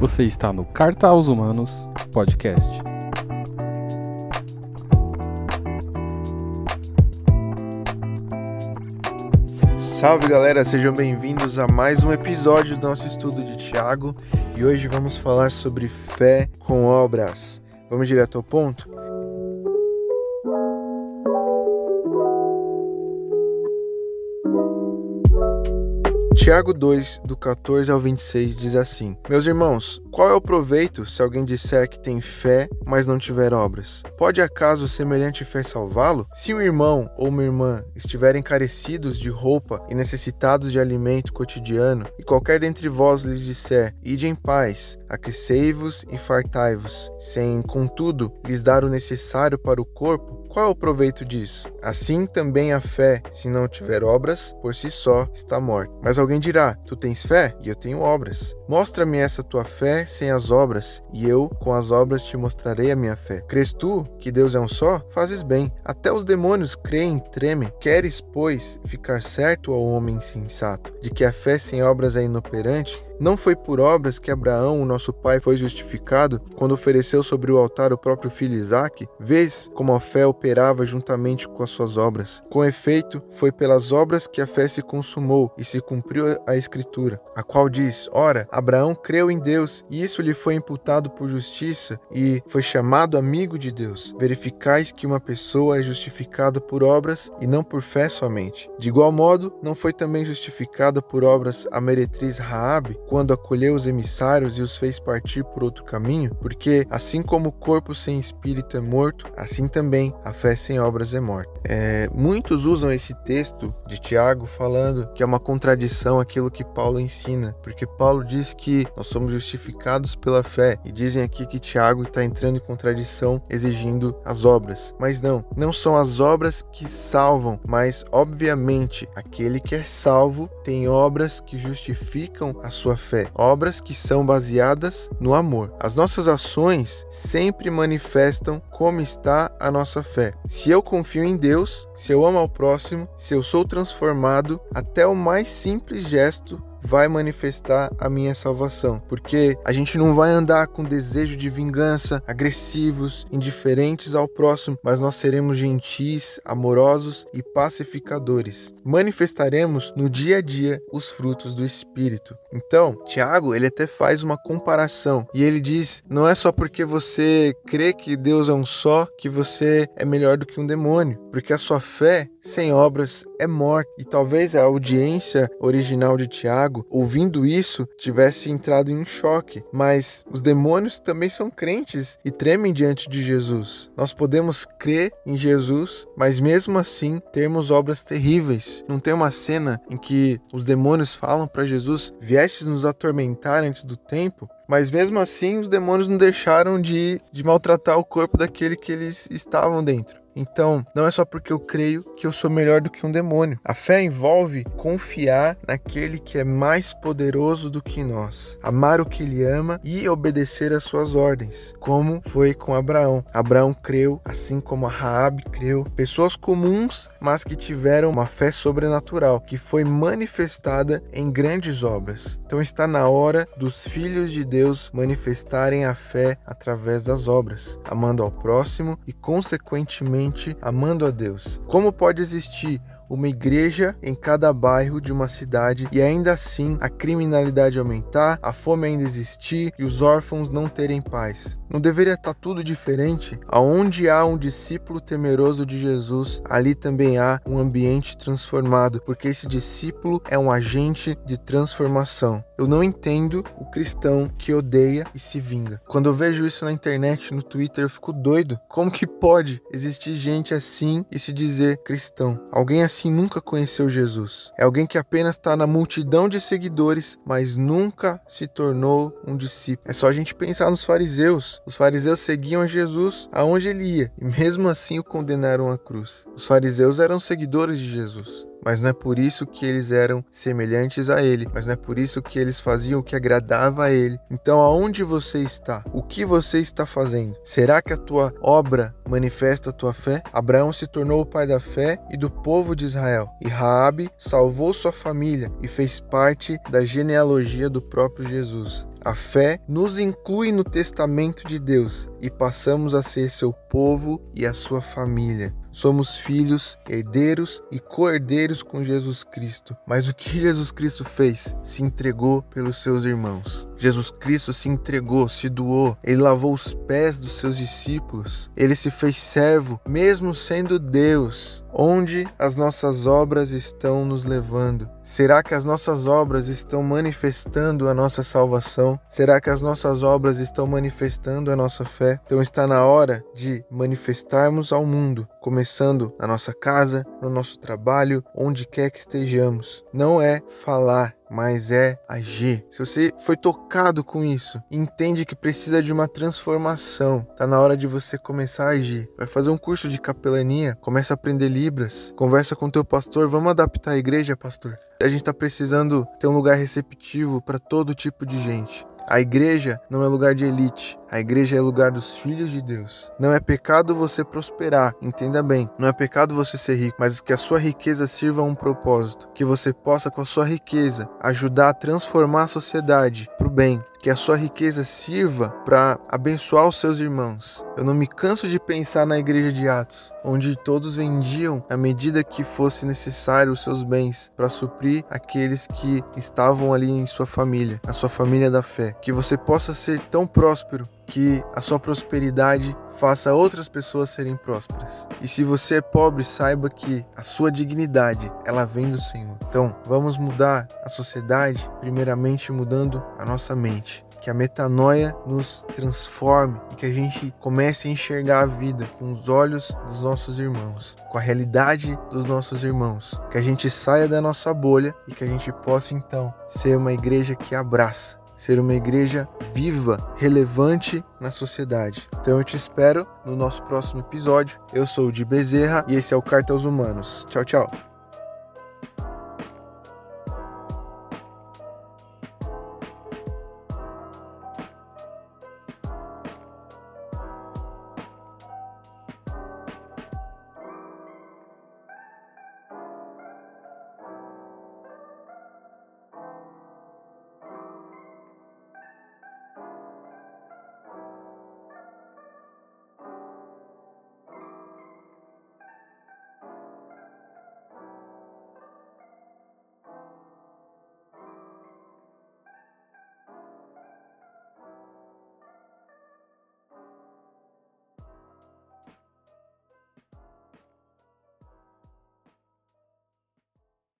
Você está no Carta aos Humanos Podcast. Salve galera, sejam bem-vindos a mais um episódio do nosso estudo de Tiago e hoje vamos falar sobre fé com obras. Vamos direto ao ponto? Tiago 2, do 14 ao 26, diz assim: Meus irmãos, qual é o proveito se alguém disser que tem fé, mas não tiver obras? Pode acaso semelhante fé salvá-lo? Se um irmão ou uma irmã estiverem carecidos de roupa e necessitados de alimento cotidiano, e qualquer dentre vós lhes disser: Ide em paz, aquecei-vos e fartai-vos, sem, contudo, lhes dar o necessário para o corpo, qual é o proveito disso? Assim também a fé, se não tiver obras, por si só está morta. Mas alguém dirá: Tu tens fé e eu tenho obras. Mostra-me essa tua fé sem as obras, e eu, com as obras, te mostrarei a minha fé. Crês tu que Deus é um só? Fazes bem. Até os demônios creem e tremem. Queres, pois, ficar certo ao homem insensato, de que a fé sem obras é inoperante? Não foi por obras que Abraão, o nosso pai, foi justificado quando ofereceu sobre o altar o próprio filho Isaque? Vês como a fé operava juntamente com as suas obras. Com efeito, foi pelas obras que a fé se consumou e se cumpriu a Escritura, a qual diz: Ora, Abraão creu em Deus e isso lhe foi imputado por justiça e foi chamado amigo de Deus. Verificais que uma pessoa é justificada por obras e não por fé somente. De igual modo, não foi também justificada por obras a meretriz Raabe, quando acolheu os emissários e os fez partir por outro caminho, porque assim como o corpo sem espírito é morto, assim também a fé sem obras é morta. É, muitos usam esse texto de Tiago falando que é uma contradição aquilo que Paulo ensina, porque Paulo diz que nós somos justificados pela fé e dizem aqui que Tiago está entrando em contradição exigindo as obras. Mas não, não são as obras que salvam, mas obviamente aquele que é salvo tem obras que justificam a sua fé, obras que são baseadas no amor. As nossas ações sempre manifestam como está a nossa fé. Se eu confio em Deus, se eu amo ao próximo, se eu sou transformado, até o mais simples gesto vai manifestar a minha salvação, porque a gente não vai andar com desejo de vingança, agressivos, indiferentes ao próximo, mas nós seremos gentis, amorosos e pacificadores. Manifestaremos no dia a dia os frutos do espírito. Então, Tiago, ele até faz uma comparação e ele diz: não é só porque você crê que Deus é um só que você é melhor do que um demônio, porque a sua fé sem obras é morte. E talvez a audiência original de Tiago, ouvindo isso, tivesse entrado em choque. Mas os demônios também são crentes e tremem diante de Jesus. Nós podemos crer em Jesus, mas mesmo assim termos obras terríveis. Não tem uma cena em que os demônios falam para Jesus: viestes nos atormentar antes do tempo? Mas mesmo assim, os demônios não deixaram de, de maltratar o corpo daquele que eles estavam dentro. Então, não é só porque eu creio que eu sou melhor do que um demônio. A fé envolve confiar naquele que é mais poderoso do que nós, amar o que ele ama e obedecer às suas ordens, como foi com Abraão. Abraão creu, assim como a Raabe creu, pessoas comuns, mas que tiveram uma fé sobrenatural, que foi manifestada em grandes obras. Então está na hora dos filhos de Deus manifestarem a fé através das obras, amando ao próximo e consequentemente amando a Deus. Como pode existir uma igreja em cada bairro de uma cidade e ainda assim a criminalidade aumentar, a fome ainda existir e os órfãos não terem paz. Não deveria estar tudo diferente? Aonde há um discípulo temeroso de Jesus, ali também há um ambiente transformado, porque esse discípulo é um agente de transformação. Eu não entendo o cristão que odeia e se vinga. Quando eu vejo isso na internet, no Twitter, eu fico doido. Como que pode existir gente assim e se dizer cristão? Alguém assim assim nunca conheceu Jesus. É alguém que apenas está na multidão de seguidores, mas nunca se tornou um discípulo. É só a gente pensar nos fariseus. Os fariseus seguiam Jesus aonde ele ia e mesmo assim o condenaram à cruz. Os fariseus eram seguidores de Jesus mas não é por isso que eles eram semelhantes a ele, mas não é por isso que eles faziam o que agradava a ele. Então, aonde você está? O que você está fazendo? Será que a tua obra manifesta a tua fé? Abraão se tornou o pai da fé e do povo de Israel, e Raabe salvou sua família e fez parte da genealogia do próprio Jesus. A fé nos inclui no testamento de Deus e passamos a ser seu povo e a sua família. Somos filhos, herdeiros e co-herdeiros com Jesus Cristo. Mas o que Jesus Cristo fez? Se entregou pelos seus irmãos. Jesus Cristo se entregou, se doou, ele lavou os pés dos seus discípulos, ele se fez servo, mesmo sendo Deus. Onde as nossas obras estão nos levando? Será que as nossas obras estão manifestando a nossa salvação? Será que as nossas obras estão manifestando a nossa fé? Então está na hora de manifestarmos ao mundo, começando na nossa casa, no nosso trabalho, onde quer que estejamos. Não é falar, mas é agir. Se você foi tocado com isso, entende que precisa de uma transformação. Tá na hora de você começar a agir. Vai fazer um curso de capelania, começa a aprender libras, conversa com teu pastor, vamos adaptar a igreja, pastor. A gente tá precisando ter um lugar receptivo para todo tipo de gente. A igreja não é lugar de elite, a igreja é lugar dos filhos de Deus. Não é pecado você prosperar, entenda bem. Não é pecado você ser rico, mas que a sua riqueza sirva a um propósito. Que você possa, com a sua riqueza, ajudar a transformar a sociedade bem. Que a sua riqueza sirva para abençoar os seus irmãos. Eu não me canso de pensar na igreja de Atos, onde todos vendiam à medida que fosse necessário os seus bens para suprir aqueles que estavam ali em sua família, a sua família da fé. Que você possa ser tão próspero que a sua prosperidade faça outras pessoas serem prósperas. E se você é pobre, saiba que a sua dignidade, ela vem do Senhor. Então, vamos mudar a sociedade, primeiramente mudando a nossa mente. Que a metanoia nos transforme e que a gente comece a enxergar a vida com os olhos dos nossos irmãos, com a realidade dos nossos irmãos. Que a gente saia da nossa bolha e que a gente possa então ser uma igreja que abraça ser uma igreja viva, relevante na sociedade. Então eu te espero no nosso próximo episódio. Eu sou o Di Bezerra e esse é o Carta aos Humanos. Tchau, tchau.